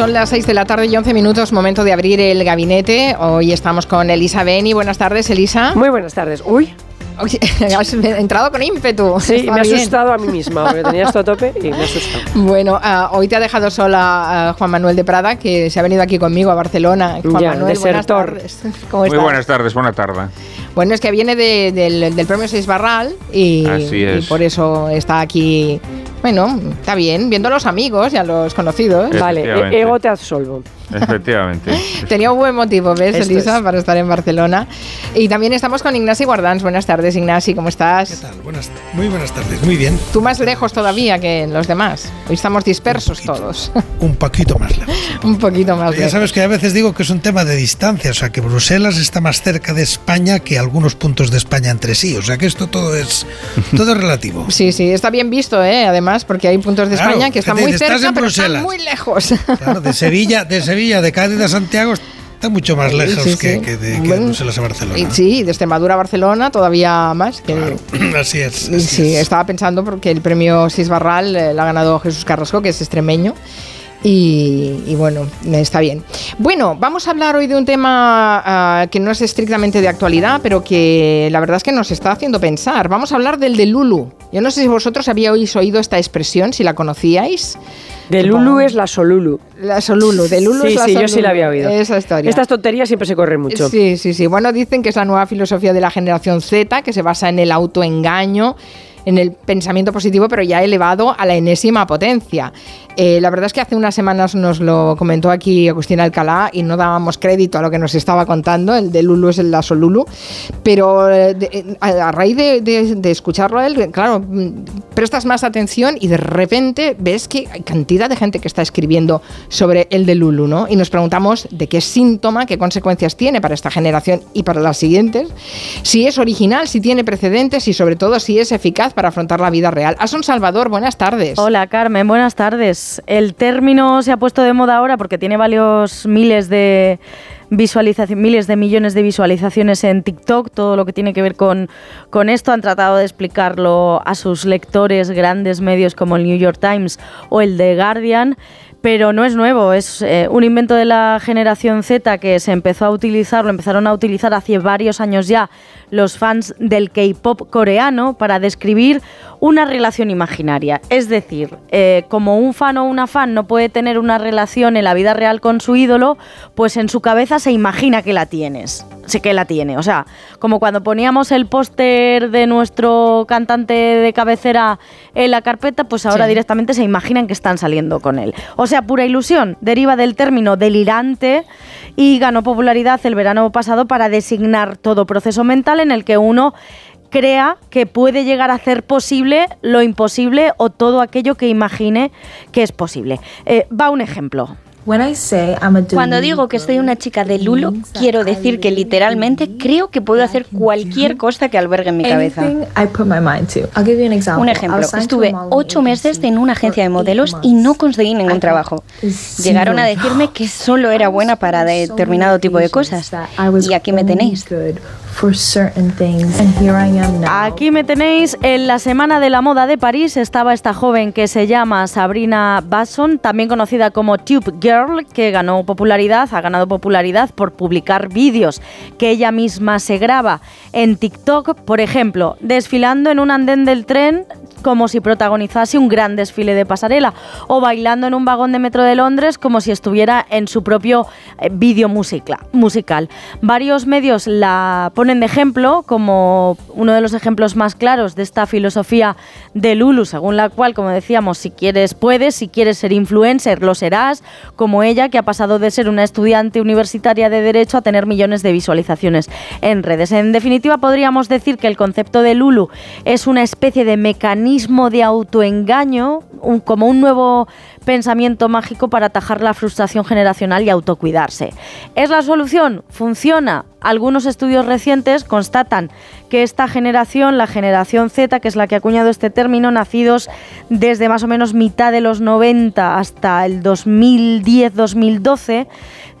Son las 6 de la tarde y 11 minutos, momento de abrir el gabinete. Hoy estamos con Elisa Beni. Buenas tardes, Elisa. Muy buenas tardes. Uy, Oye, has entrado con ímpetu. sí, Está me he asustado a mí misma, porque tenía esto a tope y me he asustado. Bueno, ah, hoy te ha dejado sola ah, Juan Manuel de Prada, que se ha venido aquí conmigo a Barcelona. Juan Ya, Manuel, buenas desertor. tardes. ¿Cómo Muy buenas tardes, buena tarde. Bueno, es que viene de- del, del premio Seis Barral y, Así es. y por eso está aquí. Bueno, está bien, viendo a los amigos y a los conocidos. Vale, e- ego te absolvo. Efectivamente. Tenía un buen motivo, ¿ves, Esto Elisa, es. para estar en Barcelona? Y también estamos con Ignasi Guardans. Buenas tardes, Ignasi, ¿cómo ¿Qué estás? tal? Buenas, muy buenas tardes, muy bien. Tú más lejos todavía que los demás. Hoy estamos dispersos todos. Un poquito más lejos. un poquito más Ya lejos. sabes que a veces digo que es un tema de distancia, o sea que Bruselas está más cerca de España que algunos puntos de España entre sí, o sea que esto todo es todo es relativo. Sí, sí, está bien visto, ¿eh? además, porque hay puntos de Claro, España que están muy cerca, pero están Bruselas. muy lejos. Claro, de Sevilla, de Sevilla, de Cádiz a Santiago está mucho más lejos Sí, sí. que, que de, que de Bueno, Bruselas a Barcelona. sí, de Extremadura a Barcelona todavía más. Que, Claro, así es. así Sí, es. estaba pensando porque el premio Sisbarral eh, lo ha ganado Jesús Carrasco, que es extremeño. Y, y bueno, está bien. Bueno, vamos a hablar hoy de un tema ah, que no es estrictamente de actualidad, pero que la verdad es que nos está haciendo pensar. Vamos a hablar del de Lulu. Yo no sé si vosotros habíais oído esta expresión, si la conocíais. De. Lulu es la Solulu. La Solulu, de Lulu sí, es la sí, yo sí Solulu. la había oído. Esa historia. Estas tonterías siempre se corren mucho. Sí, sí, sí. Bueno, dicen que es la nueva filosofía de la generación Z, que se basa en el autoengaño, en el pensamiento positivo, pero ya elevado a la enésima potencia. Eh, la verdad es que hace unas semanas nos lo comentó aquí Agustín Alcalá y no dábamos crédito a lo que nos estaba contando, el de Lulu es el la Solulu, pero eh, de- a, raíz de, de- de escucharlo a él, claro, mm, prestas más atención y de repente ves que hay cantidad de gente que está escribiendo sobre el de Lulu, ¿no? Y nos preguntamos de qué síntoma, qué consecuencias tiene para esta generación y para las siguientes, si es original, si tiene precedentes y sobre todo si es eficaz para afrontar la vida real. Asun Salvador, buenas tardes. Hola Carmen, buenas tardes. El término se ha puesto de moda ahora porque tiene varios miles de visualizaciones, miles de millones de visualizaciones en TikTok, todo lo que tiene que ver con, con esto. Han tratado de explicarlo a sus lectores grandes medios como el New York Times o el The Guardian. Pero no es nuevo, es eh, un invento de la generación Z que se empezó a utilizar, lo empezaron a utilizar hace varios años ya los fans del K-pop coreano para describir una relación imaginaria. Es decir, eh, como un fan o una fan no puede tener una relación en la vida real con su ídolo, pues en su cabeza se imagina que la tienes. Sí que la tiene. O sea, como cuando poníamos el póster de nuestro cantante de cabecera en la carpeta, pues ahora Sí. directamente se imaginan que están saliendo con él. O sea, pura ilusión. Deriva del término delirante y ganó popularidad el verano pasado para designar todo proceso mental en el que uno crea que puede llegar a hacer posible lo imposible o todo aquello que imagine que es posible. Eh, va un ejemplo. Cuando digo que soy una chica de Lulo, quiero decir que literalmente creo que puedo hacer cualquier cosa que albergue en mi cabeza. Un ejemplo, estuve ocho meses en una agencia de modelos y no conseguí ningún trabajo. Llegaron a decirme que solo era buena para determinado tipo de cosas. Y aquí me tenéis. Aquí me tenéis en la Semana de la Moda de París. Estaba esta joven que se llama Sabrina Basson, también conocida como Tube Girl, que ganó popularidad, ha ganado popularidad por publicar vídeos que ella misma se graba en TikTok, por ejemplo, desfilando en un andén del tren como si protagonizase un gran desfile de pasarela o bailando en un vagón de metro de Londres como si estuviera en su propio eh, vídeo musica- musical. Varios medios la ponen de ejemplo como uno de los ejemplos más claros de esta filosofía de Lulu, según la cual, como decíamos, si quieres puedes, si quieres ser influencer lo serás, como ella que ha pasado de ser una estudiante universitaria de derecho a tener millones de visualizaciones en redes. En definitiva, podríamos decir que el concepto de Lulu es una especie de mecanismo de autoengaño, como un nuevo pensamiento mágico para atajar la frustración generacional y autocuidarse. ¿Es la solución? ¿Funciona? Algunos estudios recientes constatan que esta generación, la generación Z, que es la que ha acuñado este término, nacidos desde más o menos mitad de los 90 hasta el 2010-2012,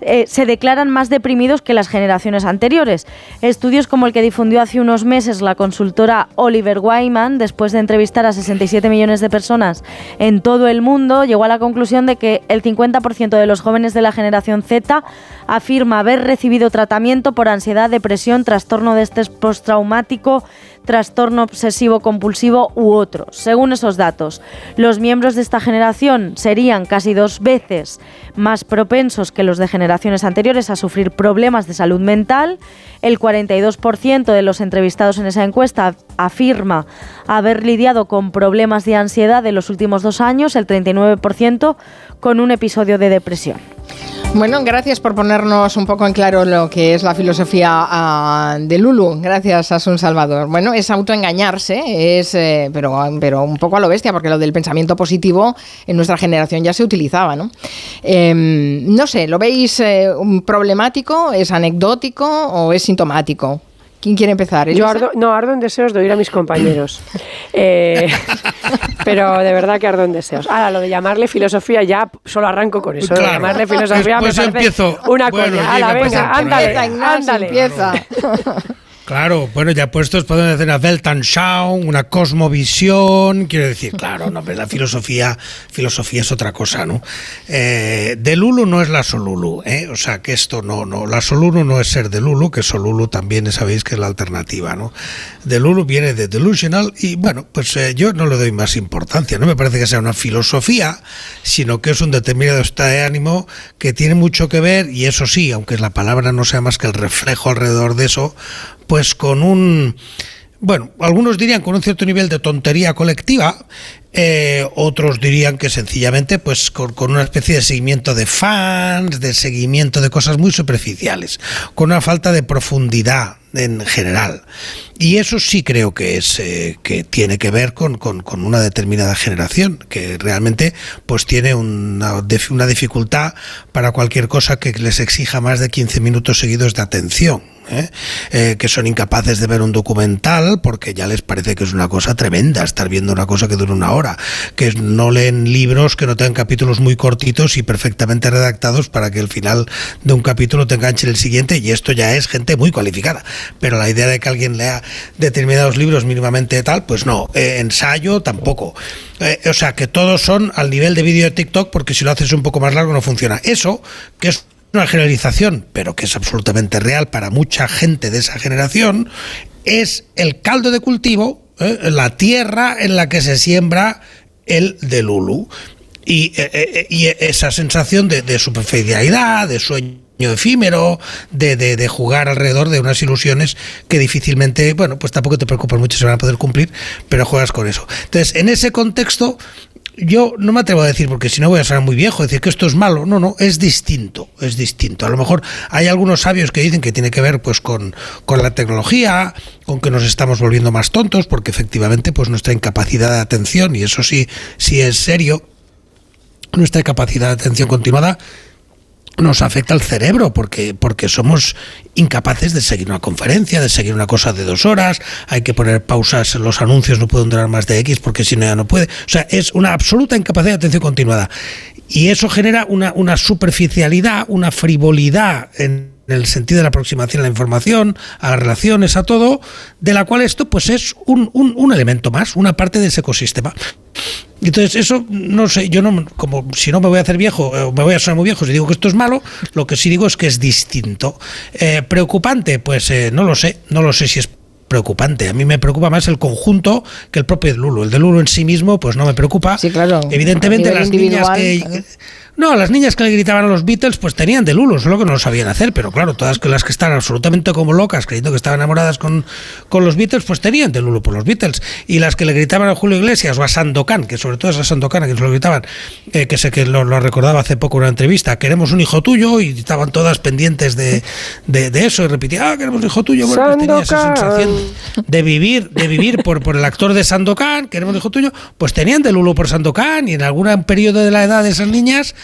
eh, se declaran más deprimidos que las generaciones anteriores. Estudios como el que difundió hace unos meses la consultora Oliver Wyman, después de entrevistar a 67 millones de personas en todo el mundo, llegó a la conclusión de que el 50% de los jóvenes de la generación Z afirma haber recibido tratamiento por ansiedad, depresión, trastorno de estrés postraumático, trastorno obsesivo compulsivo u otros. Según esos datos, los miembros de esta generación serían casi dos veces más propensos que los de generaciones anteriores a sufrir problemas de salud mental. El 42% de los entrevistados en esa encuesta afirma haber lidiado con problemas de ansiedad en los últimos dos años, el 39% con un episodio de depresión. Bueno, gracias por ponernos un poco en claro lo que es la filosofía ah, de Lulu. Gracias, Asun Salvador. Bueno, es autoengañarse, es, eh, pero, pero un poco a lo bestia, porque lo del pensamiento positivo en nuestra generación ya se utilizaba, ¿no? Em, no sé, ¿lo veis eh, problemático? ¿Es anecdótico o es sintomático? ¿Quién quiere empezar? Yo ardo, no, ardo en deseos de oír a mis compañeros. Eh, pero de verdad que ardo en deseos. Ahora, lo de llamarle filosofía, ya solo arranco con eso. De llamarle filosofía me empiezo, una coña. Ala, venga, ándale, ándale. Empieza. Claro, bueno, ya puestos podemos hacer una Weltanschauung, una cosmovisión, quiero decir, claro, no, la filosofía, filosofía es otra cosa, ¿no? Eh, de Lulu no es la Solulu, ¿eh? O sea, que esto no, no, la Solulu no es ser de Lulu, que Solulu también sabéis que es la alternativa, ¿no? De Lulu viene de delusional y bueno, pues eh, yo no le doy más importancia, no me parece que sea una filosofía, sino que es un determinado estado de ánimo que tiene mucho que ver, y eso sí, aunque la palabra no sea más que el reflejo alrededor de eso, pues con un, bueno, algunos dirían con un cierto nivel de tontería colectiva, eh, otros dirían que sencillamente pues con, una especie de seguimiento de fans, de seguimiento de cosas muy superficiales, con una falta de profundidad en general. Y eso sí creo que es eh, que tiene que ver con, con, una determinada generación, que realmente pues tiene una, una dificultad para cualquier cosa que les exija más de 15 minutos seguidos de atención. ¿eh? Eh, que son incapaces de ver un documental porque ya les parece que es una cosa tremenda estar viendo una cosa que dura una hora, que no leen libros que no tengan capítulos muy cortitos y perfectamente redactados para que el final de un capítulo te enganche el siguiente y esto ya es gente muy cualificada. Pero la idea de que alguien lea determinados libros mínimamente tal, pues no, eh, ensayo tampoco. o sea, que todos son al nivel de vídeo de TikTok porque si lo haces un poco más largo no funciona. Eso, que es una generalización, pero que es absolutamente real para mucha gente de esa generación, es el caldo de cultivo, ¿eh? la tierra en la que se siembra el de Lulu. Y, eh, eh, esa sensación de, superficialidad, de sueño efímero, de, de, jugar alrededor de unas ilusiones que difícilmente, bueno, pues tampoco te preocupas mucho, se van a poder cumplir, pero juegas con eso. Entonces, en ese contexto, yo no me atrevo a decir, porque si no voy a ser muy viejo, decir que esto es malo. No, no, es distinto, es distinto. A lo mejor hay algunos sabios que dicen que tiene que ver pues con, con la tecnología, con que nos estamos volviendo más tontos, porque efectivamente pues nuestra incapacidad de atención, y eso sí, sí es serio, nuestra capacidad de atención continuada nos afecta al cerebro porque, porque somos incapaces de seguir una conferencia, de seguir una cosa de dos horas, hay que poner pausas, los anuncios no pueden durar más de X porque si no ya no puede. O sea, es una absoluta incapacidad de atención continuada. Y eso genera una, una superficialidad, una frivolidad en el sentido de la aproximación a la información, a las relaciones, a todo, de la cual esto pues es un, un, un elemento más, una parte de ese ecosistema. Entonces, eso no sé, yo no, como si no me voy a hacer viejo, eh, me voy a sonar muy viejo si digo que esto es malo, lo que sí digo es que es distinto. Eh, ¿Preocupante? Pues eh, no lo sé, no lo sé si es preocupante. A mí me preocupa más el conjunto que el propio de Lulu. El de Lulu en sí mismo, pues no me preocupa. Sí, claro. Evidentemente, las niñas que. No, las niñas que le gritaban a los Beatles, pues tenían de Lulu, solo que no lo sabían hacer, pero claro, todas las que están absolutamente como locas, creyendo que estaban enamoradas con, con los Beatles, pues tenían de Lulu por los Beatles. Y las que le gritaban a Julio Iglesias o a Sandokan, que sobre todo es a Sandokan a que se lo gritaban, eh, que sé que lo, recordaba hace poco en una entrevista, queremos un hijo tuyo, y estaban todas pendientes de, de, eso, y repetían, ah, queremos un hijo tuyo, bueno, pues tenía esa sensación de vivir, de vivir por, por el actor de Sandokan, queremos un hijo tuyo, pues tenían de Lulu por Sandokan, y en algún periodo de la edad de esas niñas,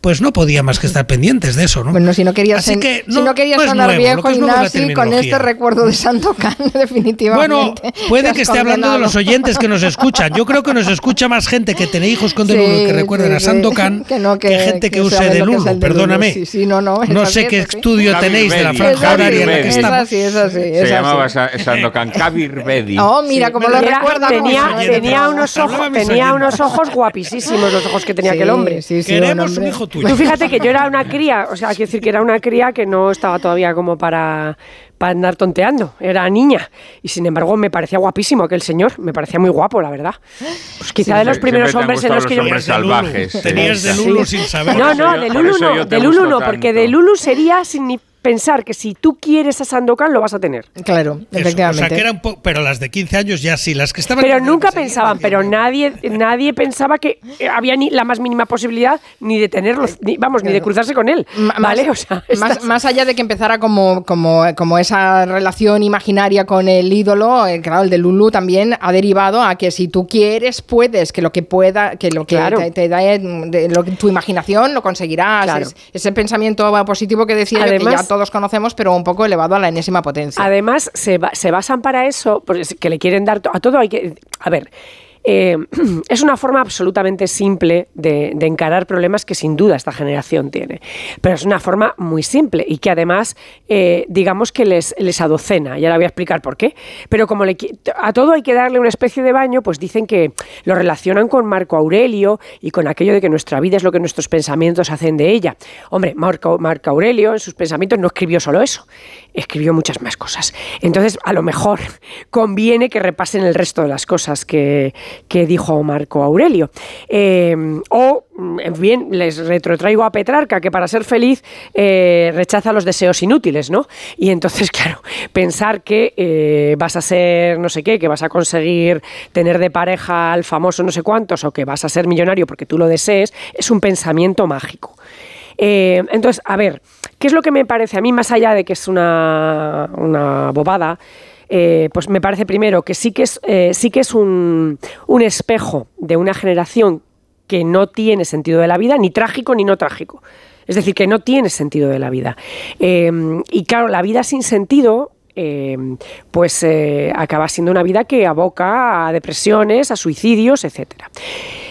pues no podía más que estar pendientes de eso, ¿no? Bueno, si no querías, si no, querías sonar viejo y nazi con este recuerdo de Santo Can, definitivamente. Bueno, puede que esté hablando de los oyentes que nos escuchan. Yo creo que nos escucha más gente que tiene hijos con Delulu que recuerden a Santo Can que, gente que, use Delulu, perdóname. no, no, no sé qué estudio tenéis de la franja horaria en la que estamos. Se llamaba Santo Can Kavirbedi. Oh, mira, como lo recuerda. Tenía unos ojos, tenía unos ojos guapísimos los ojos que tenía aquel hombre. Queremos un hijo tuyo. Tú fíjate que yo era una cría, o sea, quiero decir que era una cría que no estaba todavía como para para andar tonteando. Era niña. Y sin embargo, me parecía guapísimo aquel señor. Me parecía muy guapo, la verdad. Pues quizá de los primeros hombres en los que yo me. salvajes. Tenías de Lulu sin saber. No, no, de Lulu no. De Lulu no, porque de Lulu sería pensar que si tú quieres a Sandokan lo vas a tener. Claro, efectivamente. o sea, que eran pero las de 15 años ya sí, las que estaban Pero nunca pensaban, pero nadie nadie pensaba que había ni la más mínima posibilidad ni de tenerlo, vamos, ni de cruzarse con él, ¿vale? o sea, más, allá de que empezara como, como, como esa relación imaginaria con el ídolo, eh, claro, el de Lulu también ha derivado a que si tú quieres puedes, que lo que pueda, que lo que te, da tu imaginación lo conseguirás. ese pensamiento positivo que decía que ya todos conocemos, pero un poco elevado a la enésima potencia. Además, se, se basan para eso, pues, que le quieren dar a todo hay que... A ver, eh, es una forma absolutamente simple de, encarar problemas que sin duda esta generación tiene. Pero es una forma muy simple y que además, eh, digamos que les, les adocena. Y ahora voy a explicar por qué. Pero como a todo hay que darle una especie de baño, pues dicen que lo relacionan con Marco Aurelio y con aquello de que nuestra vida es lo que nuestros pensamientos hacen de ella. Hombre, Marco, Marco Aurelio en sus pensamientos no escribió solo eso, escribió muchas más cosas. Entonces, a lo mejor conviene que repasen el resto de las cosas que, que dijo Marco Aurelio. Eh, o, bien, les retrotraigo a Petrarca, que para ser feliz eh, rechaza los deseos inútiles, ¿no? Y entonces, claro, pensar que eh, vas a ser no sé qué, que vas a conseguir tener de pareja al famoso no sé cuántos, o que vas a ser millonario porque tú lo desees, es un pensamiento mágico. entonces, a ver, ¿qué es lo que me parece a mí, más allá de que es una, una bobada? Eh, pues me parece primero que sí que es, eh, sí que es un, espejo de una generación que no tiene sentido de la vida, ni trágico ni no trágico. Es decir, que no tiene sentido de la vida. Eh, y claro, la vida sin sentido pues acaba siendo una vida que aboca a depresiones, a suicidios, etc.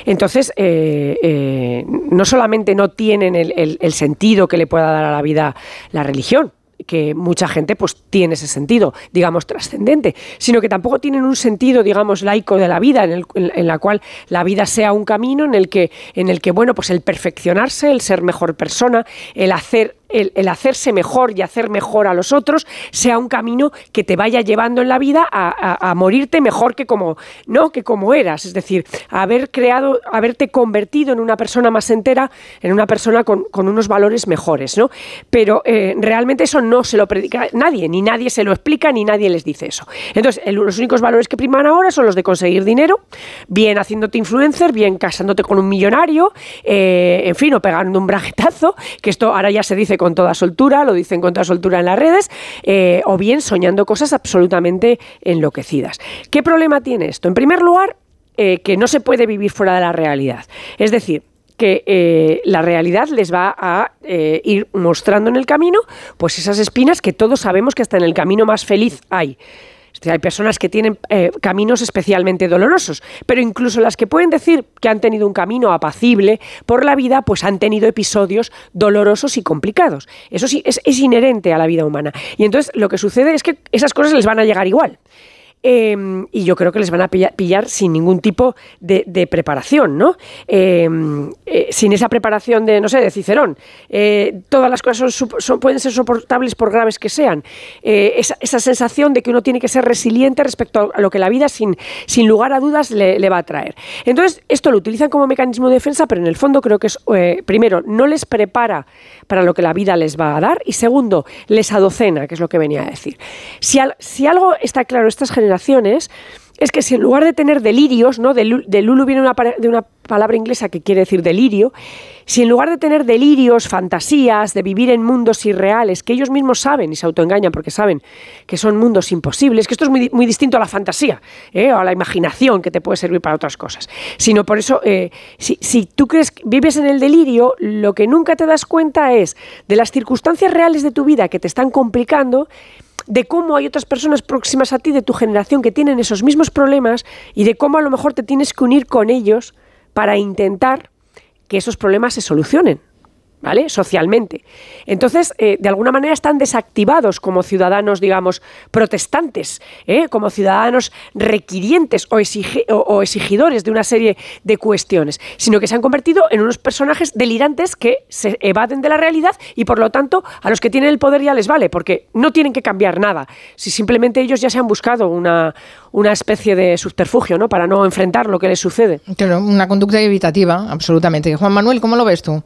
Entonces, no solamente no tienen el, sentido que le pueda dar a la vida la religión, que mucha gente pues tiene ese sentido, digamos, trascendente, sino que tampoco tienen un sentido, digamos, laico de la vida, en, el, en, la cual la vida sea un camino en el que, en el que, bueno, pues el perfeccionarse, el ser mejor persona, el hacer el, hacerse mejor y hacer mejor a los otros sea un camino que te vaya llevando en la vida a, morirte mejor que como, ¿no? que como eras. Es decir, haber creado, haberte convertido en una persona más entera, en una persona con, unos valores mejores. ¿no? Pero eh, realmente eso no se lo predica nadie, ni nadie se lo explica, ni nadie les dice eso. Entonces, los únicos valores que priman ahora son los de conseguir dinero, bien haciéndote influencer, bien casándote con un millonario, eh, en fin, o pegando un brajetazo, que esto ahora ya se dice con toda soltura, lo dicen con toda soltura en las redes, eh, o bien soñando cosas absolutamente enloquecidas. ¿Qué problema tiene esto? En primer lugar, eh, que no se puede vivir fuera de la realidad. Es decir, que eh, la realidad les va a ir mostrando en el camino, pues esas espinas que todos sabemos que hasta en el camino más feliz hay hay personas que tienen eh, caminos especialmente dolorosos, pero incluso las que pueden decir que han tenido un camino apacible por la vida, pues han tenido episodios dolorosos y complicados. Eso sí, es, es inherente a la vida humana. Y entonces lo que sucede es que esas cosas les van a llegar igual. Em, y yo creo que les van a pillar, sin ningún tipo de, preparación, ¿no? Em, eh, sin esa preparación de, no sé, de Cicerón. Eh, todas las cosas son, pueden ser soportables por graves que sean. Eh, esa, sensación de que uno tiene que ser resiliente respecto a lo que la vida, sin, sin lugar a dudas, le, le va a traer. Entonces, esto lo utilizan como mecanismo de defensa, pero en el fondo creo que es, primero, no les prepara para lo que la vida les va a dar, y segundo, les adocena, que es lo que venía a decir. Si, si algo está claro, estas generaciones es que si en lugar de tener delirios, ¿no? De, Lulu viene una, de una palabra inglesa que quiere decir delirio, si en lugar de tener delirios, fantasías, de vivir en mundos irreales, que ellos mismos saben y se autoengañan porque saben que son mundos imposibles, que esto es muy, muy distinto a la fantasía ¿eh? o a la imaginación que te puede servir para otras cosas, sino por eso, eh, si, si tú crees que vives en el delirio, lo que nunca te das cuenta es de las circunstancias reales de tu vida que te están complicando de cómo hay otras personas próximas a ti de tu generación que tienen esos mismos problemas y de cómo a lo mejor te tienes que unir con ellos para intentar que esos problemas se solucionen. ¿Vale? Socialmente. Entonces, eh, de alguna manera están desactivados como ciudadanos, digamos, protestantes, ¿eh? como ciudadanos requirientes o, exigidores de una serie de cuestiones, sino que se han convertido en unos personajes delirantes que se evaden de la realidad y, por lo tanto, a los que tienen el poder ya les vale, porque no tienen que cambiar nada, si simplemente ellos ya se han buscado una, una especie de subterfugio, ¿no?, para no enfrentar lo que les sucede. una conducta evitativa, absolutamente. Juan Manuel, ¿cómo lo ves tú?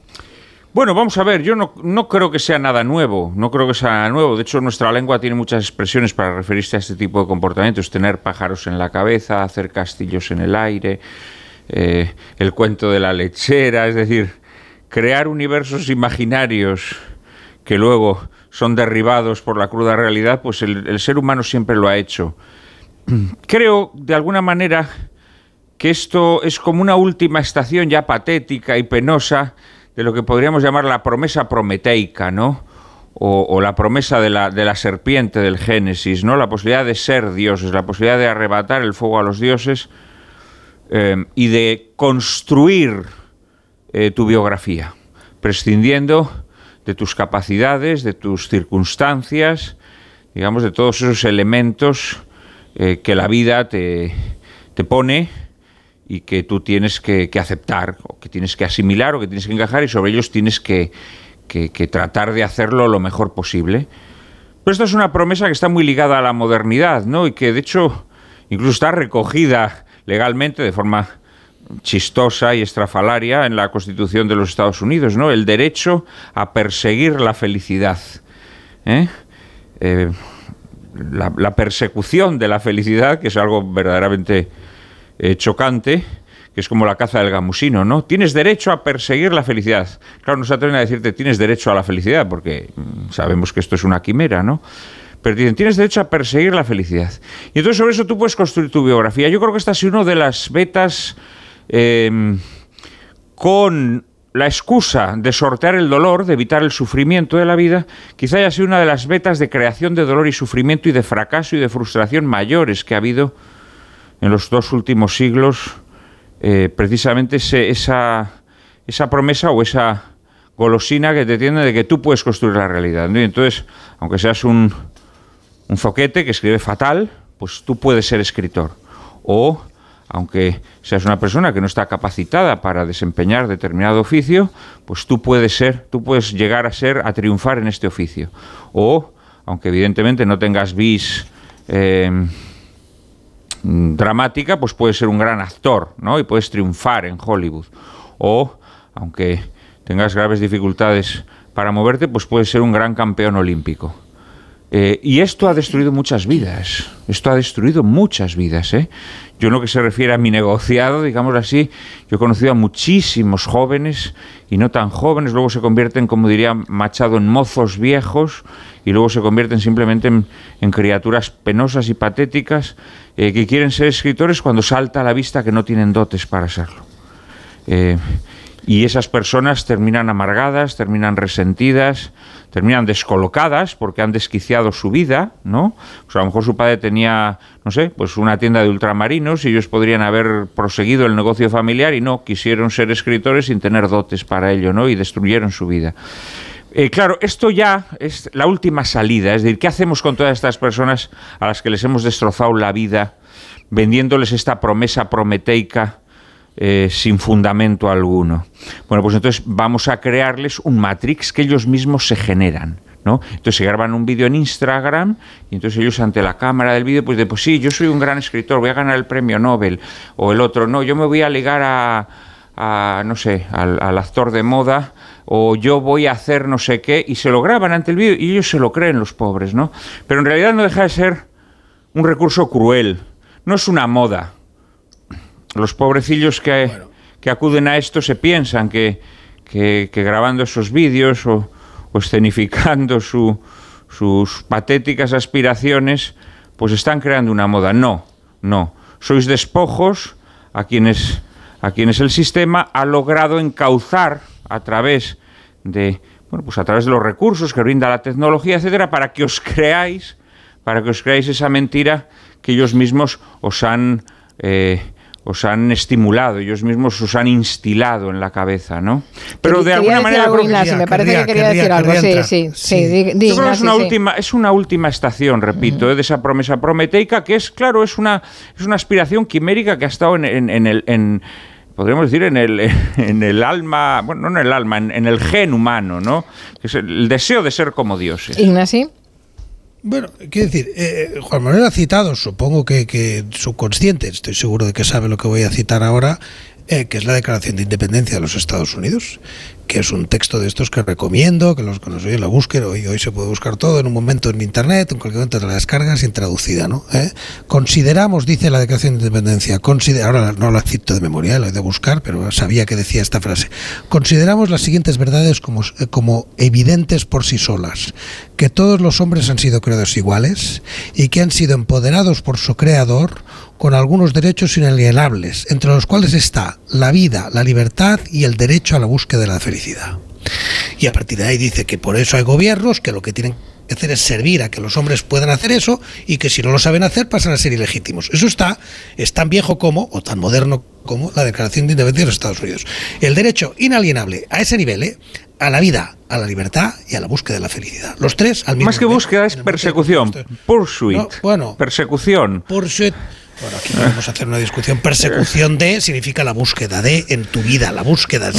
Bueno, vamos a ver, yo no, no, creo que sea nada nuevo, no creo que sea nada nuevo. De hecho, nuestra lengua tiene muchas expresiones para referirse a este tipo de comportamientos. Tener pájaros en la cabeza, hacer castillos en el aire, eh, el cuento de la lechera, es decir, crear universos imaginarios que luego son derribados por la cruda realidad, pues el, el ser humano siempre lo ha hecho. Creo, de alguna manera, que esto es como una última estación ya patética y penosa de lo que podríamos llamar la promesa prometeica, ¿no? O, la promesa de la, de la, serpiente del Génesis, ¿no? La posibilidad de ser dioses, la posibilidad de arrebatar el fuego a los dioses eh, y de construir eh, tu biografía, prescindiendo de tus capacidades, de tus circunstancias, digamos, de todos esos elementos eh, que la vida te, te pone y que tú tienes que, aceptar, o que tienes que asimilar, o que tienes que encajar, y sobre ellos tienes que, tratar de hacerlo lo mejor posible. Pero esta es una promesa que está muy ligada a la modernidad, ¿no? Y que de hecho incluso está recogida legalmente de forma chistosa y estrafalaria en la Constitución de los Estados Unidos, ¿no? El derecho a perseguir la felicidad. ¿eh? Eh, la, persecución de la felicidad, que es algo verdaderamente eh, chocante, que es como la caza del gamusino, ¿no? Tienes derecho a perseguir la felicidad. Claro, no se atreven a decirte tienes derecho a la felicidad, porque mm, sabemos que esto es una quimera, ¿no? Pero dicen, tienes derecho a perseguir la felicidad. Y entonces sobre eso tú puedes construir tu biografía. Yo creo que esta sido una de las vetas em, con la excusa de sortear el dolor, de evitar el sufrimiento de la vida, quizá haya sido una de las vetas de creación de dolor y sufrimiento y de fracaso y de frustración mayores que ha habido en los dos últimos siglos eh, precisamente esa, esa promesa o esa golosina que te tiene de que tú puedes construir la realidad. Entonces, aunque seas un, un foquete que escribe fatal, pues tú puedes ser escritor. O, aunque seas una persona que no está capacitada para desempeñar determinado oficio, pues tú puedes ser, tú puedes llegar a ser, a triunfar en este oficio. O, aunque evidentemente no tengas bis eh, dramática, pues puedes ser un gran actor, ¿no? Y puedes triunfar en Hollywood. O, aunque tengas graves dificultades para moverte, pues puedes ser un gran campeón olímpico. Eh, y esto ha destruido muchas vidas. Esto ha destruido muchas vidas. ¿eh? Yo en lo que se refiere a mi negociado, digamos así, yo he conocido a muchísimos jóvenes y no tan jóvenes, luego se convierten, como diría Machado, en mozos viejos y luego se convierten simplemente en, criaturas penosas y patéticas eh, que quieren ser escritores cuando salta a la vista que no tienen dotes para serlo. Eh, y esas personas terminan amargadas, terminan resentidas, terminan descolocadas porque han desquiciado su vida, ¿no? Pues a lo mejor su padre tenía, no sé, pues una tienda de ultramarinos y ellos podrían haber proseguido el negocio familiar y no, quisieron ser escritores sin tener dotes para ello, ¿no? Y destruyeron su vida. Eh, claro, esto ya es la última salida, es decir, ¿qué hacemos con todas estas personas a las que les hemos destrozado la vida, vendiéndoles esta promesa prometeica eh, sin fundamento alguno. Bueno, pues entonces vamos a crearles un matrix que ellos mismos se generan. ¿no? Entonces se graban un vídeo en Instagram y entonces ellos ante la cámara del vídeo pues de pues sí, yo soy un gran escritor, voy a ganar el premio Nobel o el otro, no, yo me voy a ligar a, no sé, al, actor de moda o yo voy a hacer no sé qué y se lo graban ante el vídeo y ellos se lo creen los pobres, ¿no? Pero en realidad no deja de ser un recurso cruel, no es una moda. Los pobrecillos que, que acuden a esto se piensan que, que, grabando esos vídeos o, escenificando sus patéticas aspiraciones, pues están creando una moda. No, no. Sois despojos a quienes, a quienes el sistema ha logrado encauzar a través de, bueno, pues a través de los recursos que brinda la tecnología, etcétera, para que os creáis, para que os creáis esa mentira que ellos mismos os han eh, os han estimulado, ellos mismos os han instilado en la cabeza, ¿no? Pero de alguna manera... me parece que quería decir algo, sí, sí, sí. es una, última, es una última estación, repito, eh, de esa promesa prometeica que es, claro, es una, es una aspiración quimérica que ha estado en, en, el... En, podríamos decir, en el, en el alma, bueno, no en el alma, en, el gen humano, ¿no? Que es el, deseo de ser como dioses. Ignacio. Bueno, quiero decir, eh, Juan Manuel ha citado, supongo que, que subconsciente, estoy seguro de que sabe lo que voy a citar ahora, eh, que es la Declaración de Independencia de los Estados Unidos, que es un texto de estos que recomiendo, que los que nos oyen la busquen, hoy, hoy se puede buscar todo en un momento en internet, en cualquier momento de la descarga sin traducida, ¿no? ¿Eh? Consideramos, dice la Declaración de Independencia, ahora no la cito de memoria, la he de buscar, pero sabía que decía esta frase, consideramos las siguientes verdades como, como evidentes por sí solas, que todos los hombres han sido creados iguales y que han sido empoderados por su creador con algunos derechos inalienables, entre los cuales está la vida, la libertad y el derecho a la búsqueda de la felicidad. Y a partir de ahí dice que por eso hay gobiernos que lo que tienen que hacer es servir a que los hombres puedan hacer eso y que si no lo saben hacer pasan a ser ilegítimos. Eso está, es tan viejo como, o tan moderno como, la Declaración de Independencia de los Estados Unidos. El derecho inalienable a ese nivel, ¿eh? a la vida, a la libertad y a la búsqueda de la felicidad. Los tres al mismo Más que búsqueda es persecución, pursuit. bueno, persecución. Pursuit bueno, aquí no vamos a hacer una discusión. Persecución de significa la búsqueda de en tu vida, la búsqueda.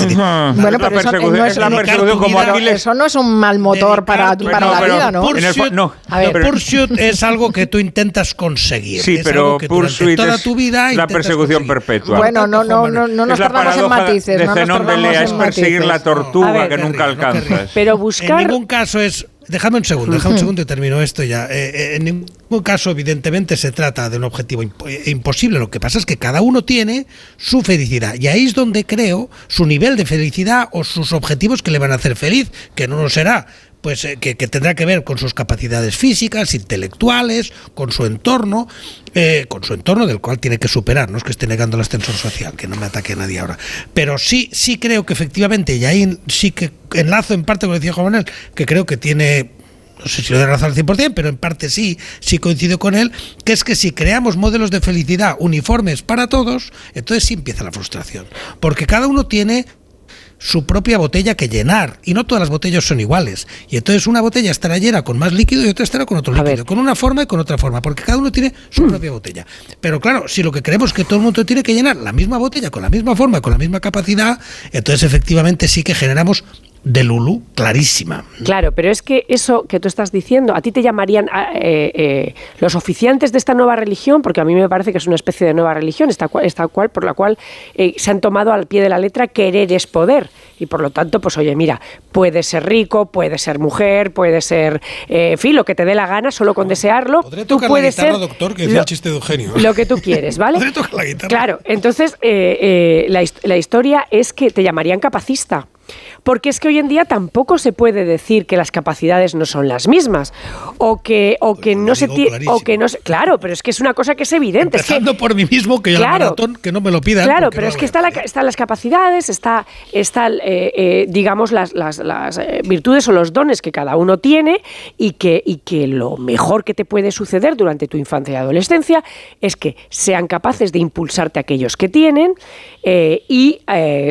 bueno, pero eso no es, la persecución como Eso no es un mal motor para, para la vida, ¿no? Pursuit, no, a ver, pursuit es algo que tú intentas conseguir. Sí, pero que pursuit toda tu vida la persecución perpetua. Bueno, no, no, no, no nos tardamos en matices. De no Zenón de Lea es perseguir la tortuga que nunca alcanzas. Pero buscar. En ningún caso es Déjame un segundo, déjame un segundo y termino esto ya. Eh, eh, en ningún caso, evidentemente, se trata de un objetivo eh, imposible. Lo que pasa es que cada uno tiene su felicidad. Y ahí es donde creo su nivel de felicidad o sus objetivos que le van a hacer feliz, que no lo será pues eh, que, tendrá que ver con sus capacidades físicas, intelectuales, con su entorno, eh, con su entorno del cual tiene que superar, no es que esté negando el ascensor social, que no me ataque a nadie ahora, pero sí, sí creo que efectivamente, y ahí sí que enlazo en parte con lo que decía Juan que creo que tiene no sé si lo de razón al 100%, pero en parte sí, sí coincido con él, que es que si creamos modelos de felicidad uniformes para todos, entonces sí empieza la frustración. Porque cada uno tiene su propia botella que llenar. Y no todas las botellas son iguales. Y entonces una botella estará llena con más líquido y otra estará con otro líquido. Con una forma y con otra forma. Porque cada uno tiene su mm. propia botella. Pero claro, si lo que creemos es que todo el mundo tiene que llenar la misma botella con la misma forma, con la misma capacidad, entonces efectivamente sí que generamos de Lulu clarísima. Claro, pero es que eso que tú estás diciendo, a ti te llamarían eh, eh, los oficiantes de esta nueva religión, porque a mí me parece que es una especie de nueva religión, esta cual, esta cual por la cual eh, se han tomado al pie de la letra querer es poder. Y por lo tanto, pues oye, mira, puedes ser rico, puedes ser mujer, puedes ser, en fin, lo que te dé la gana, solo con desearlo. tú puedes ser doctor, que el chiste de Eugenio. Lo que tú quieres, ¿vale? tocar la guitarra. Claro, entonces la, la historia es que te llamarían capacista porque es que hoy en día tampoco se puede decir que las capacidades no son las mismas o que o que no se o que no claro, pero es que es una cosa que es evidente. Empezando por mí mismo que yo claro, maratón, que no me lo pidan. Claro, pero es que está están las capacidades, está, está eh, eh, digamos las, las, las eh, virtudes o los dones que cada uno tiene y que y que lo mejor que te puede suceder durante tu infancia y adolescencia es que sean capaces de impulsarte a aquellos que tienen y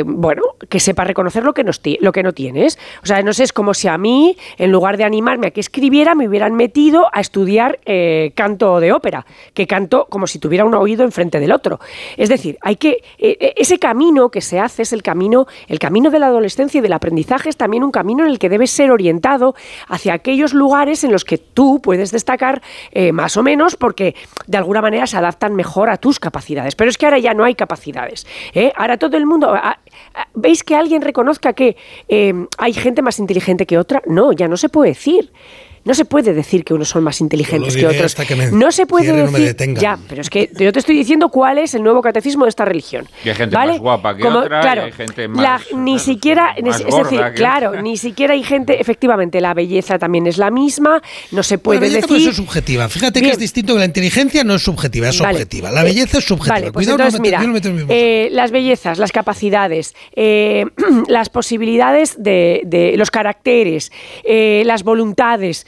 bueno que sepa reconocer lo que no lo que no tienes. O sea, no sé, es como si a mí, en lugar de animarme a que escribiera, me hubieran metido a estudiar eh, canto de ópera, que canto como si tuviera un oído enfrente del otro. Es decir, hay que eh, eh, ese camino que se hace es el camino, el camino de la adolescencia y del aprendizaje es también un camino en el que debes ser orientado hacia aquellos lugares en los que tú puedes destacar más o menos porque de alguna manera se adaptan mejor a tus capacidades. Pero es que ahora ya no hay capacidades. Ahora todo el mundo, ah, ¿veis que alguien reconozca que Em, hay gente más inteligente que otra. No, ya no se puede decir. No se puede decir que unos son más inteligentes que otros. no se puede decir. ya, pero es que yo te estoy diciendo cuál es el nuevo catecismo de esta religión. Y hay gente más guapa que otra, claro, hay gente más. ni siquiera, es decir, claro, ni siquiera hay gente, efectivamente, la belleza también es la misma, no se puede la decir. es subjetiva. Fíjate que es distinto que la inteligencia no es subjetiva, es objetiva. La belleza es subjetiva. Vale, pues entonces, mira, eh, las bellezas, las capacidades, eh, las posibilidades de, de los caracteres, eh, las voluntades,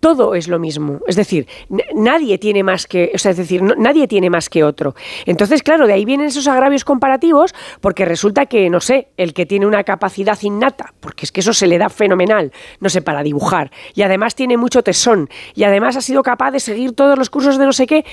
todo es lo mismo. Es decir, nadie tiene más que, o sea, es decir, nadie tiene más que otro. Entonces, claro, de ahí vienen esos agravios comparativos, porque resulta que, no sé, el que tiene una capacidad innata, porque es que eso se le da fenomenal, no sé, para dibujar, y además tiene mucho tesón, y además ha sido capaz de seguir todos los cursos de no sé qué,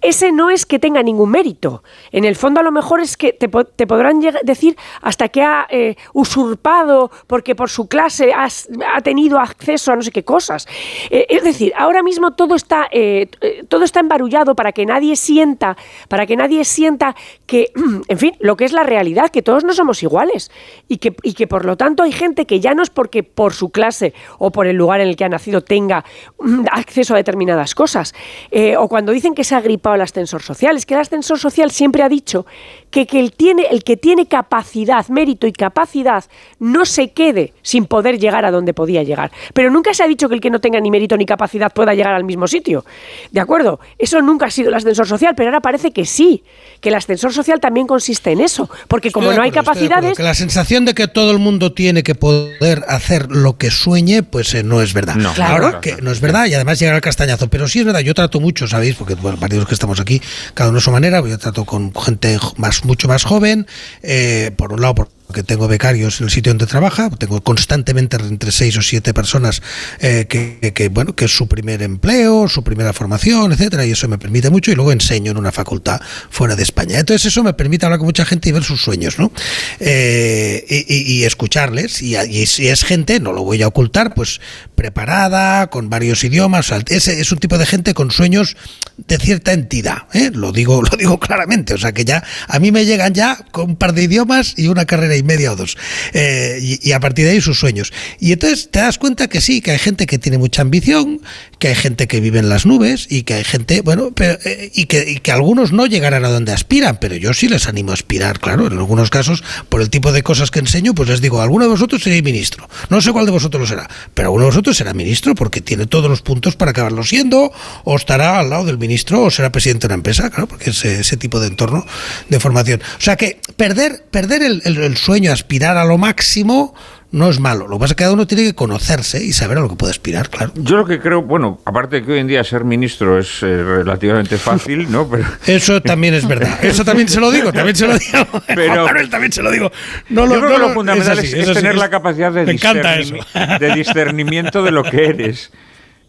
ese no es que tenga ningún mérito. En el fondo, a lo mejor es que te, podrán decir hasta que ha eh, usurpado, porque por su clase ha tenido acceso a no sé qué cosas. Eh, es decir, ahora mismo todo está, eh, eh, todo está embarullado para que nadie sienta, para que nadie sienta que, en fin, lo que es la realidad, que todos no somos iguales y que, y que por lo tanto hay gente que ya no es porque por su clase o por el lugar en el que ha nacido tenga mm, acceso a determinadas cosas. Eh, o cuando dicen que se ha gripado el ascensor social, es que el ascensor social siempre ha dicho que, que el, tiene, el que tiene capacidad, mérito y capacidad no se quede sin poder llegar a donde podía llegar. Pero nunca se ha dicho que el que no tenga ni mérito ni capacidad pueda llegar al mismo sitio. ¿De acuerdo? Eso nunca ha sido el ascensor social, pero ahora parece que sí, que el ascensor social también consiste en eso. Porque como no hay capacidades... Que la sensación de que todo el mundo tiene que poder hacer lo que sueñe, pues eh, no es verdad. No, claro. que no es verdad y además llega al castañazo. Pero sí es verdad, yo trato mucho, ¿sabéis? Porque bueno, varios que estamos aquí, cada uno a su manera, yo trato con gente más mucho más joven, eh, por un lado, por que tengo becarios en el sitio donde trabaja, tengo constantemente entre seis o siete personas eh, que, bueno, que es su primer empleo, su primera formación, etcétera, y eso me permite mucho, y luego enseño en una facultad fuera de España. Entonces eso me permite hablar con mucha gente y ver sus sueños, ¿no? Eh, y, escucharles, y, si es gente, no lo voy a ocultar, pues preparada, con varios idiomas, es, es un tipo de gente con sueños de cierta entidad, ¿eh? lo digo, lo digo claramente, o sea que ya a mí me llegan ya con un par de idiomas y una carrera y media o dos. Eh, y, a partir de ahí sus sueños. Y entonces te das cuenta que sí, que hay gente que tiene mucha ambición, que hay gente que vive en las nubes y que hay gente, bueno, eh, y, que, que algunos no llegarán a donde aspiran, pero yo sí les animo a aspirar, claro. En algunos casos, por el tipo de cosas que enseño, pues les digo, alguno de vosotros seréis ministro. No sé cuál de vosotros lo será, pero alguno de vosotros será ministro porque tiene todos los puntos para acabarlo siendo, o estará al lado del ministro, o será presidente de una empresa, claro, porque es ese tipo de entorno de formación. O sea que perder, perder el, el, el sueño, aspirar a lo máximo, no es malo. Lo que pasa es que cada uno tiene que conocerse y saber a lo que puede aspirar, claro. Yo lo que creo, bueno, aparte de que hoy en día ser ministro es eh, relativamente fácil, ¿no? Pero... Eso también es verdad. Eso también se lo digo, también se lo digo. Pero también se lo digo. No lo, yo creo que lo fundamental es, tener la capacidad de, de discernimiento de lo que eres.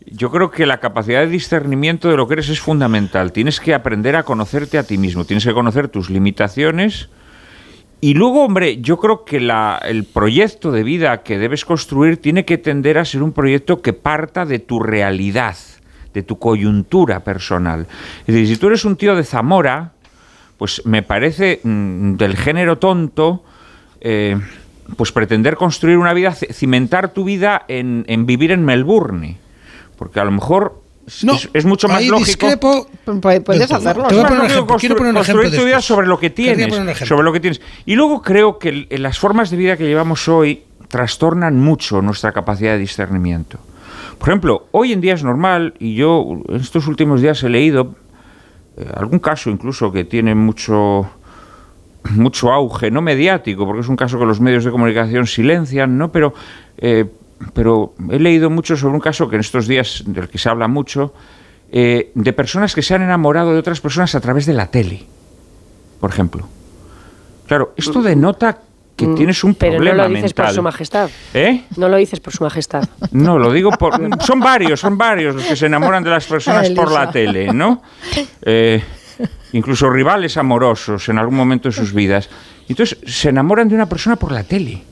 Yo creo que la capacidad de discernimiento de lo que eres es fundamental. Tienes que aprender a conocerte a ti mismo, tienes que conocer tus limitaciones, y luego, hombre, yo creo que el proyecto de vida que debes construir tiene que tender a ser un proyecto que parta de tu realidad, de tu coyuntura personal. Es decir, si tú eres un tío de Zamora, pues me parece mm, del género tonto, eh, pues pretender construir una vida, cimentar tu vida en, en vivir en Melbourne. Porque a lo mejor no, es, mucho más lógico. Discrepo, puedes hacerlo. Te voy a poner un ejemplo. Quiero poner un ejemplo tu vida sobre lo que tienes, sobre lo que tienes. Y luego creo que las formas de vida que llevamos hoy trastornan mucho nuestra capacidad de discernimiento. Por ejemplo, hoy en día es normal y yo en estos últimos días he leído eh, algún caso incluso que tiene mucho mucho auge, no mediático, porque es un caso que los medios de comunicación silencian, ¿no? Pero eh, pero he leído mucho sobre un caso que en estos días del que se habla mucho, eh, de personas que se han enamorado de otras personas a través de la tele, por ejemplo. Claro, esto denota que mm, tienes un problema Pero no lo dices por su majestad. ¿Eh? No lo dices por su majestad. No, lo digo por... Son varios, son varios los que se enamoran de las personas por la tele, ¿no? Eh, incluso rivales amorosos en algún momento de sus vidas. Entonces, se enamoran de una persona por la tele.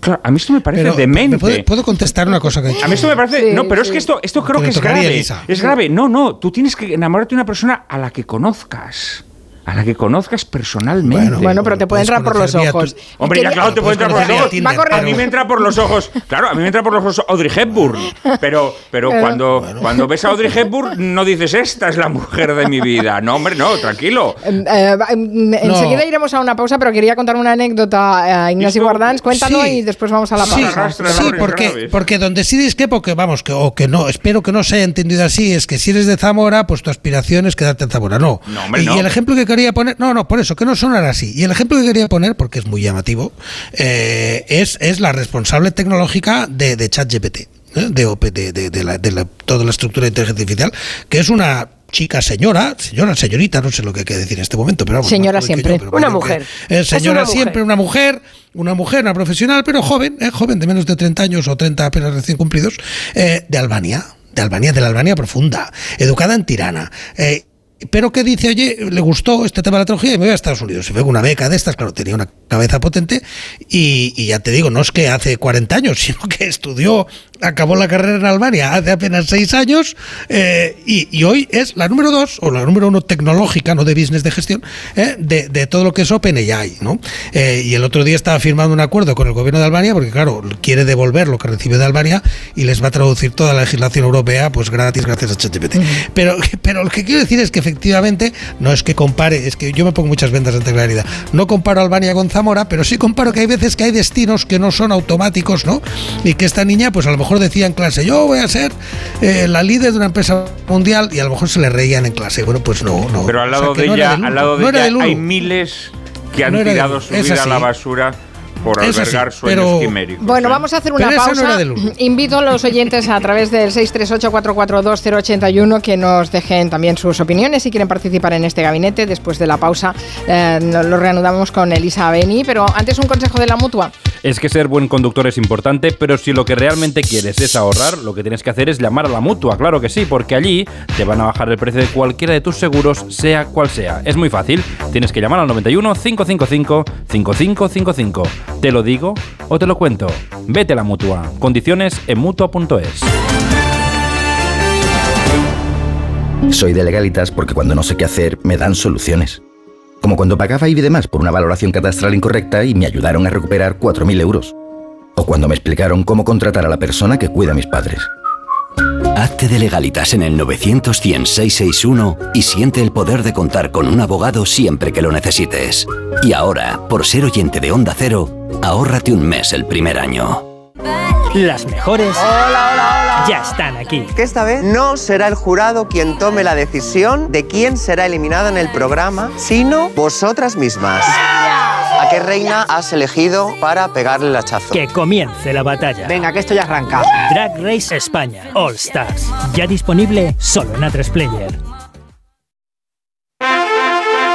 Claro, a mí esto me parece demente. ¿puedo, contestar una cosa que A mí esto me parece. no, pero es que esto, esto creo que, es grave. Es grave. No, no. Tú tienes que enamorarte de una persona a la que conozcas. A la que conozcas personalmente. Bueno, pero te puede entrar por los ojos. Hombre, ya claro, te puede entrar por los ojos. a mí me entra por los ojos. Claro, a mí me entra por los ojos Audrey Hepburn. Pero, pero cuando, cuando ves a Audrey Hepburn, no dices, esta es la mujer de mi vida. No, hombre, no, tranquilo. Em, eh, em, enseguida iremos a una pausa, pero quería contar una anécdota a Ignacio Guardans. Cuéntalo y después vamos a la pausa. Sí, porque, porque donde sí disquepo, que vamos, que, o que no, espero que no se haya entendido así, es que si eres de Zamora, pues tu aspiración es quedarte en Zamora. No. y, y el ejemplo que quería poner, no, no, por eso, que no sonara así. Y el ejemplo que quería poner, porque es muy llamativo, eh, es, es la responsable tecnológica de, de ChatGPT. ¿eh? De, de, de, la, de toda la estructura de inteligencia artificial, que es una chica, señora, señora, señorita, no sé lo que hay que decir en este momento, pero vamos, señora siempre, una mujer, señora siempre, una mujer, una mujer, una profesional, pero joven, ¿eh? joven de menos de 30 años o 30 apenas recién cumplidos, de Albania, de Albania, de la Albania profunda, educada en Tirana, eh, pero que dice, oye, le gustó este tema de la tecnología y me voy a Estados Unidos. Se fue con una beca de estas, claro, tenía una cabeza potente y, ya te digo, no es que hace 40 años, sino que estudió, acabó la carrera en Albania hace apenas 6 años eh, y, hoy es la número 2 o la número 1 tecnológica, no de business de gestión, eh, de, todo lo que es OpenAI. ¿no? Eh, y el otro día estaba firmando un acuerdo con el gobierno de Albania porque, claro, quiere devolver lo que recibe de Albania y les va a traducir toda la legislación europea pues gratis gracias a ChatGPT. Pero, pero lo que quiero decir es que efectivamente no es que compare, es que yo me pongo muchas ventas ante claridad. No comparo Albania con Zamora, pero sí comparo que hay veces que hay destinos que no son automáticos, ¿no? Y que esta niña, pues a lo mejor decía en clase, yo voy a ser eh, la líder de una empresa mundial y a lo mejor se le reían en clase. Bueno, pues no, no. Pero al lado de ella, al lado de ella hay miles que han tirado su vida a la basura por albergar sueños quiméricos. Bueno, ¿eh? vamos a hacer una pausa. Invito a los oyentes a través del 638-442-081 que nos dejen también sus opiniones si quieren participar en este gabinete. Después de la pausa eh, lo reanudamos con Elisa Beni, pero antes un consejo de la mutua. Es que ser buen conductor es importante, pero si lo que realmente quieres es ahorrar, lo que tienes que hacer es llamar a la mutua, claro que sí, porque allí te van a bajar el precio de cualquiera de tus seguros, sea cual sea. Es muy fácil, tienes que llamar al 91 555 5555. ¿Te lo digo o te lo cuento? Vete a la mutua. Condiciones en mutua.es. Soy de legalitas porque cuando no sé qué hacer me dan soluciones. Como cuando pagaba y demás por una valoración catastral incorrecta y me ayudaron a recuperar 4.000 euros. O cuando me explicaron cómo contratar a la persona que cuida a mis padres. Hazte de legalitas en el 900 y siente el poder de contar con un abogado siempre que lo necesites. Y ahora, por ser oyente de Onda Cero, ahórrate un mes el primer año. Las mejores hola, hola, ya están aquí. Que esta vez no será el jurado quien tome la decisión de quién será eliminada en el programa, sino vosotras mismas. ¿A qué reina has elegido para pegarle el hachazo? Que comience la batalla. Venga, que esto ya arranca. Drag Race España All Stars. Ya disponible solo en A3 Player.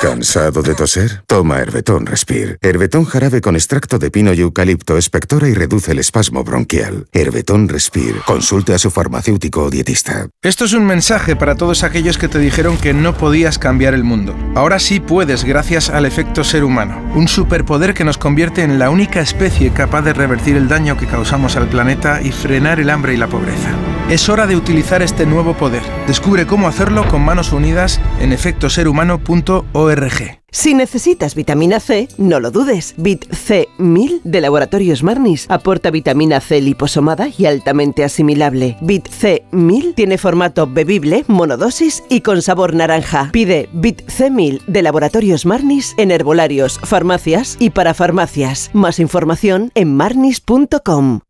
¿Cansado de toser? Toma Herbetón Respire. Herbetón jarabe con extracto de pino y eucalipto y reduce el espasmo bronquial. Herbetón Respire. Consulte a su farmacéutico o dietista. Esto es un mensaje para todos aquellos que te dijeron que no podías cambiar el mundo. Ahora sí puedes gracias al efecto ser humano, un superpoder que nos convierte en la única especie capaz de revertir el daño que causamos al planeta y frenar el hambre y la pobreza. Es hora de utilizar este nuevo poder. Descubre cómo hacerlo con manos unidas en efectoserhumano.org. Si necesitas vitamina C, no lo dudes. Vit C1000 de Laboratorios Marnis aporta vitamina C liposomada y altamente asimilable. Vit C1000 tiene formato bebible, monodosis y con sabor naranja. Pide Vit C1000 de Laboratorios Marnis en herbolarios, farmacias y para farmacias. Más información en marnis.com.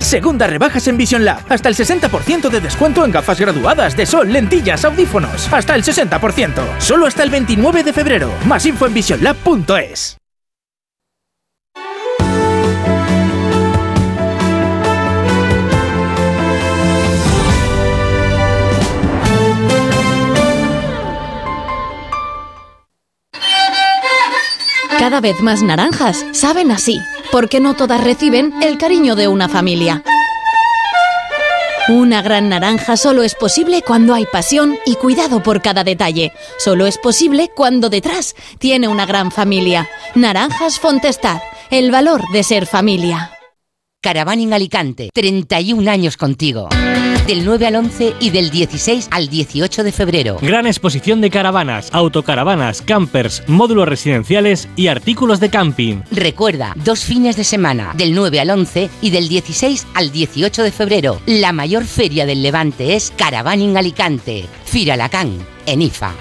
Segunda rebajas en Vision Lab. Hasta el 60% de descuento en gafas graduadas de sol, lentillas, audífonos. Hasta el 60%. Solo hasta el 29 de febrero. Más info en visionlab.es. Cada vez más naranjas saben así, porque no todas reciben el cariño de una familia. Una gran naranja solo es posible cuando hay pasión y cuidado por cada detalle. Solo es posible cuando detrás tiene una gran familia. Naranjas Fontestad, el valor de ser familia. Caravaning Alicante, 31 años contigo del 9 al 11 y del 16 al 18 de febrero. Gran exposición de caravanas, autocaravanas, campers, módulos residenciales y artículos de camping. Recuerda, dos fines de semana, del 9 al 11 y del 16 al 18 de febrero. La mayor feria del Levante es Caravaning Alicante. Firalacán, en IFA.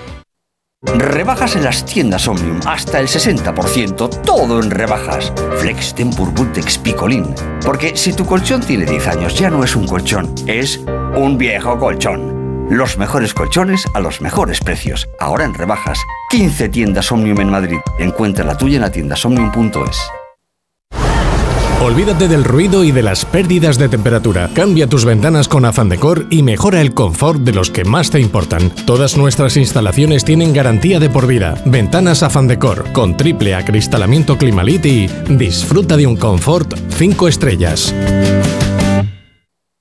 Rebajas en las tiendas Omnium, hasta el 60%, todo en rebajas. Flex Tempur Bultex Picolín. Porque si tu colchón tiene 10 años, ya no es un colchón, es un viejo colchón. Los mejores colchones a los mejores precios. Ahora en rebajas. 15 tiendas Omnium en Madrid. Encuentra la tuya en la tienda somnium.es. Olvídate del ruido y de las pérdidas de temperatura. Cambia tus ventanas con Afan Decor y mejora el confort de los que más te importan. Todas nuestras instalaciones tienen garantía de por vida. Ventanas Afan Decor con triple acristalamiento Climalit y disfruta de un confort 5 estrellas.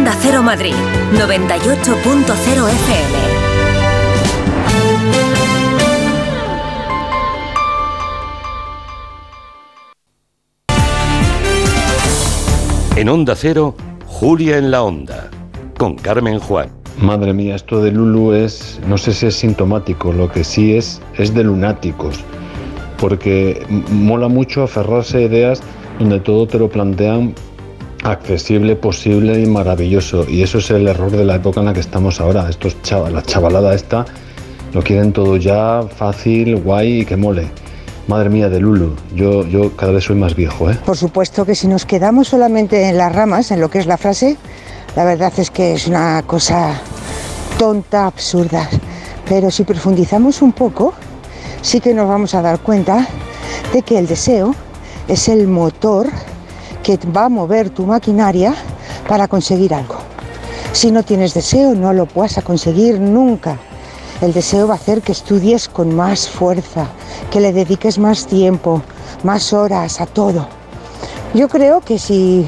Onda Cero Madrid, 98.0 FM. En Onda Cero, Julia en la Onda, con Carmen Juan. Madre mía, esto de Lulu es, no sé si es sintomático, lo que sí es, es de lunáticos, porque mola mucho aferrarse a ideas donde todo te lo plantean accesible, posible y maravilloso. Y eso es el error de la época en la que estamos ahora. Estos chaval, la chavalada esta lo quieren todo ya fácil, guay y que mole. Madre mía de Lulu, yo, yo cada vez soy más viejo, ¿eh? Por supuesto que si nos quedamos solamente en las ramas, en lo que es la frase, la verdad es que es una cosa tonta, absurda. Pero si profundizamos un poco, sí que nos vamos a dar cuenta de que el deseo es el motor va a mover tu maquinaria para conseguir algo. Si no tienes deseo, no lo vas a conseguir nunca. El deseo va a hacer que estudies con más fuerza, que le dediques más tiempo, más horas a todo. Yo creo que si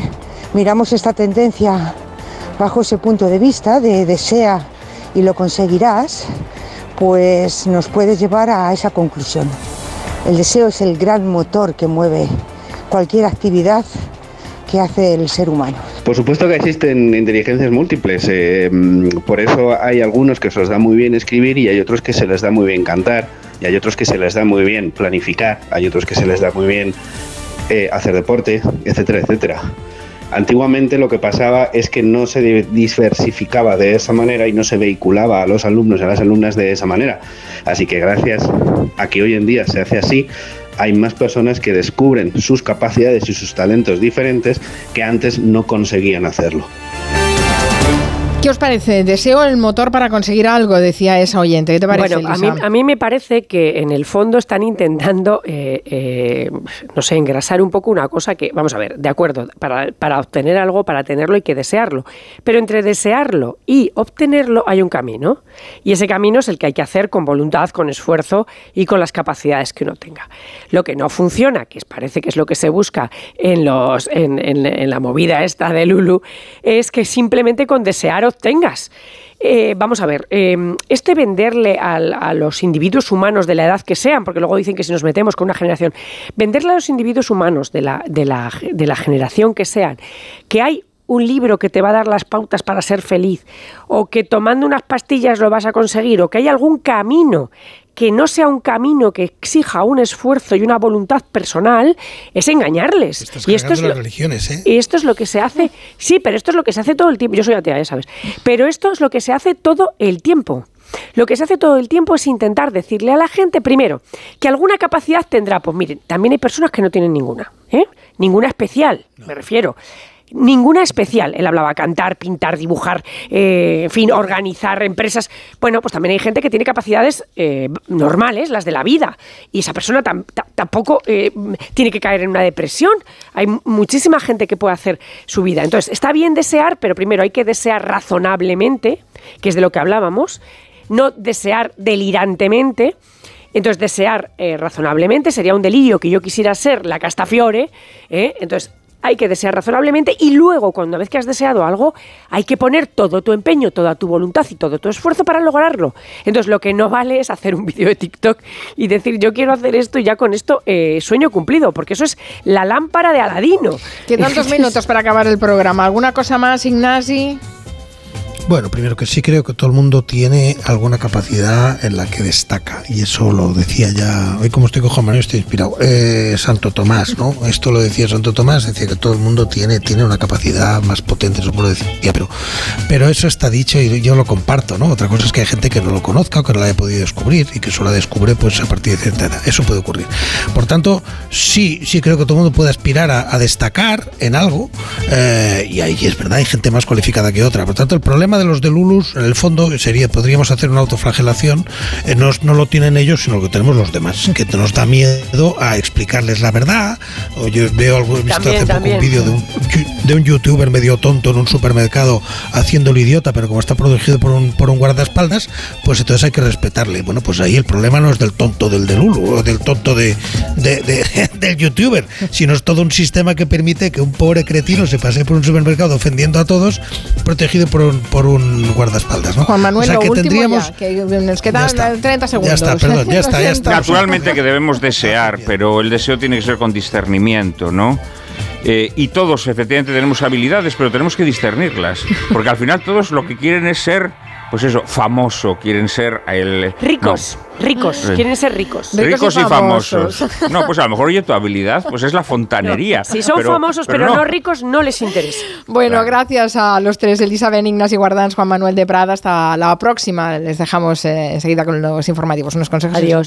miramos esta tendencia bajo ese punto de vista de desea y lo conseguirás, pues nos puede llevar a esa conclusión. El deseo es el gran motor que mueve cualquier actividad que hace el ser humano. Por supuesto que existen inteligencias múltiples, eh, por eso hay algunos que se les da muy bien escribir y hay otros que se les da muy bien cantar, y hay otros que se les da muy bien planificar, hay otros que se les da muy bien eh, hacer deporte, etcétera, etcétera. Antiguamente lo que pasaba es que no se diversificaba de esa manera y no se vehiculaba a los alumnos y a las alumnas de esa manera. Así que gracias a que hoy en día se hace así, hay más personas que descubren sus capacidades y sus talentos diferentes que antes no conseguían hacerlo. ¿Qué os parece? Deseo el motor para conseguir algo, decía esa oyente. ¿Qué te parece, Bueno, a mí, a mí me parece que en el fondo están intentando, eh, eh, no sé, engrasar un poco una cosa que, vamos a ver, de acuerdo, para, para obtener algo, para tenerlo hay que desearlo. Pero entre desearlo y obtenerlo hay un camino. Y ese camino es el que hay que hacer con voluntad, con esfuerzo y con las capacidades que uno tenga. Lo que no funciona, que parece que es lo que se busca en, los, en, en- en la movida esta de Lulu, es que simplemente con desear obtengas. Eh, vamos a ver, eh, este venderle a los individuos humanos de la edad que sean, porque luego dicen que si nos metemos con una generación, venderle a los individuos humanos de la, de la, de la generación que sean, que hay un libro que te va a dar las pautas para ser feliz, o que tomando unas pastillas lo vas a conseguir, o que hay algún camino que no sea un camino que exija un esfuerzo y una voluntad personal, es engañarles. y esto es lo- las religiones, ¿eh? y esto es lo que se hace, sí, pero esto es lo que se hace todo el tiempo. Yo soy atea, ya sabes. Pero esto es lo que se hace todo el tiempo. Lo que se hace todo el tiempo es intentar decirle a la gente, primero, que alguna capacidad tendrá. Pues miren, también hay personas que no tienen ninguna, ¿eh? Ninguna especial, me refiero. Ninguna especial. Él hablaba cantar, pintar, dibujar, eh, en fin, organizar empresas. Bueno, pues también hay gente que tiene capacidades eh, normales, las de la vida. Y esa persona tam- ta- tampoco eh, tiene que caer en una depresión. Hay mu- muchísima gente que puede hacer su vida. Entonces, está bien desear, pero primero hay que desear razonablemente, que es de lo que hablábamos, no desear delirantemente. Entonces, desear razonablemente sería un delirio que yo quisiera ser la Castafiore. ¿eh? Entonces, hay que desear razonablemente y luego, cuando una vez que has deseado algo, hay que poner todo tu empeño, toda tu voluntad y todo tu esfuerzo para lograrlo. Entonces, lo que no vale es hacer un vídeo de TikTok y decir, yo quiero hacer esto y ya con esto eh, sueño cumplido, porque eso es la lámpara de Aladino. Quedan dos minutos para acabar el programa. ¿Alguna cosa más, Ignasi? Bueno, primero que sí creo que todo el mundo tiene alguna capacidad en la que destaca. Y eso lo decía ya, hoy como estoy con Juan Manuel estoy inspirado. Eh, Santo Tomás, ¿no? Esto lo decía Santo Tomás, decía que todo el mundo tiene, tiene una capacidad más potente, lo decía, pero, pero eso está dicho y yo lo comparto, ¿no? Otra cosa es que hay gente que no lo conozca o que no la haya podido descubrir y que solo la descubre pues a partir de cierta edad. Eso puede ocurrir. Por tanto, sí, sí creo que todo el mundo puede aspirar a, a destacar en algo eh, y ahí es verdad, hay gente más cualificada que otra. Por tanto, el problema de los de Lulus, en el fondo, sería, podríamos hacer una autoflagelación, eh, no, no lo tienen ellos, sino lo que tenemos los demás, que nos da miedo a explicarles la verdad. O yo veo algo, he visto También, hace poco también. un vídeo de un, de un youtuber medio tonto en un supermercado haciendo el idiota, pero como está protegido por un, por un guardaespaldas, pues entonces hay que respetarle. Bueno, pues ahí el problema no es del tonto del de Lulu o del tonto de, de- de- del youtuber, sino es todo un sistema que permite que un pobre cretino se pase por un supermercado ofendiendo a todos, protegido por un, por un guardaespaldas. ¿no? Juan Manuel, o sea lo que último tendríamos... ya, que nos quedan 30 segundos. está, perdón, ya Lo está, ya siento. Naturalmente que debemos desear, pero el deseo tiene que ser con discernimiento, ¿no? Eh, y todos efectivamente tenemos habilidades, pero tenemos que discernirlas. Porque al final todos lo que quieren es ser, pues eso, famoso, quieren ser el... Ricos, ricos, Sí. quieren ser ricos. Ricos, y famosos. No, pues a lo mejor, oye, tu habilidad pues es la fontanería. Si son famosos pero, no. ricos, no les interesa. Bueno, gracias a los tres, Elisa Benignas y Guardans, Juan Manuel de Prada. Hasta la próxima. Les dejamos eh, enseguida con los informativos, unos consejos. Adiós.